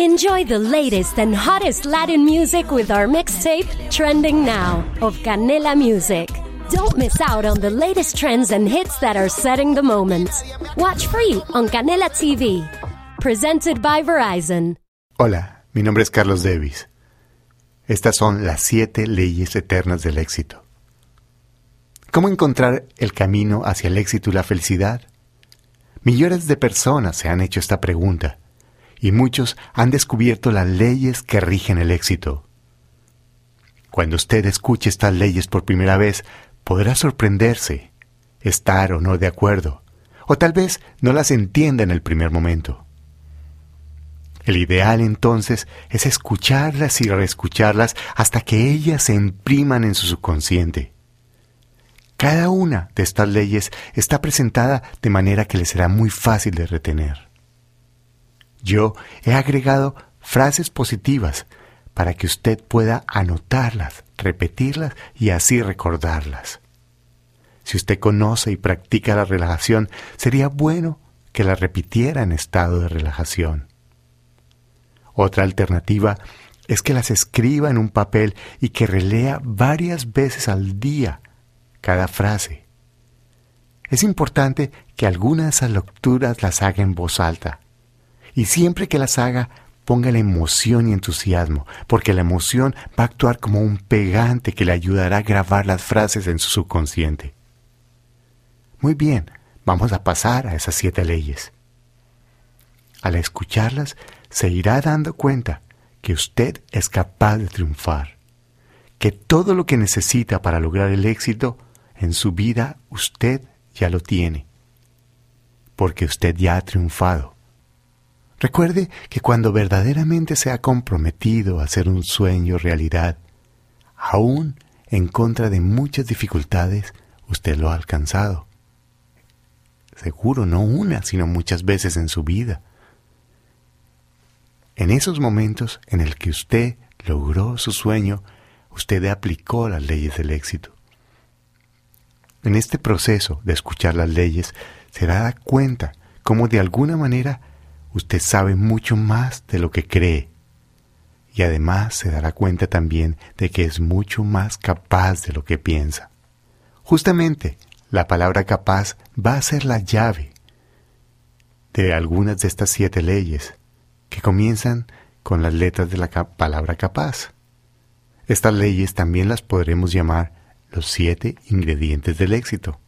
Enjoy the latest and hottest Latin music with our mixtape, Trending Now, of Canela Music. Don't miss out on the latest trends and hits that are setting the moment. Watch free on Canela TV. Presented by Verizon. Hola, mi nombre es Carlos Davis. Estas son las siete leyes eternas del éxito. ¿Cómo encontrar el camino hacia el éxito y la felicidad? Millones de personas se han hecho esta pregunta y muchos han descubierto las leyes que rigen el éxito. Cuando usted escuche estas leyes por primera vez, podrá sorprenderse, estar o no de acuerdo, o tal vez no las entienda en el primer momento. El ideal entonces es escucharlas y reescucharlas hasta que ellas se impriman en su subconsciente. Cada una de estas leyes está presentada de manera que le será muy fácil de retener. Yo he agregado frases positivas para que usted pueda anotarlas, repetirlas y así recordarlas. Si usted conoce y practica la relajación, sería bueno que la repitiera en estado de relajación. Otra alternativa es que las escriba en un papel y que relea varias veces al día cada frase. Es importante que algunas de esas lecturas las haga en voz alta y siempre que las haga ponga la emoción y entusiasmo, porque la emoción va a actuar como un pegante que le ayudará a grabar las frases en su subconsciente. Muy bien, vamos a pasar a esas siete leyes. Al escucharlas, se irá dando cuenta que usted es capaz de triunfar, que todo lo que necesita para lograr el éxito en su vida usted ya lo tiene, porque usted ya ha triunfado. Recuerde que cuando verdaderamente se ha comprometido a hacer un sueño realidad, aún en contra de muchas dificultades, usted lo ha alcanzado. Seguro no una, sino muchas veces en su vida. En esos momentos en el que usted logró su sueño, usted aplicó las leyes del éxito. En este proceso de escuchar las leyes, se dará cuenta cómo de alguna manera usted sabe mucho más de lo que cree y además se dará cuenta también de que es mucho más capaz de lo que piensa. Justamente, la palabra capaz va a ser la llave de algunas de estas siete leyes que comienzan con las letras de la palabra capaz. Estas leyes también las podremos llamar los siete ingredientes del éxito.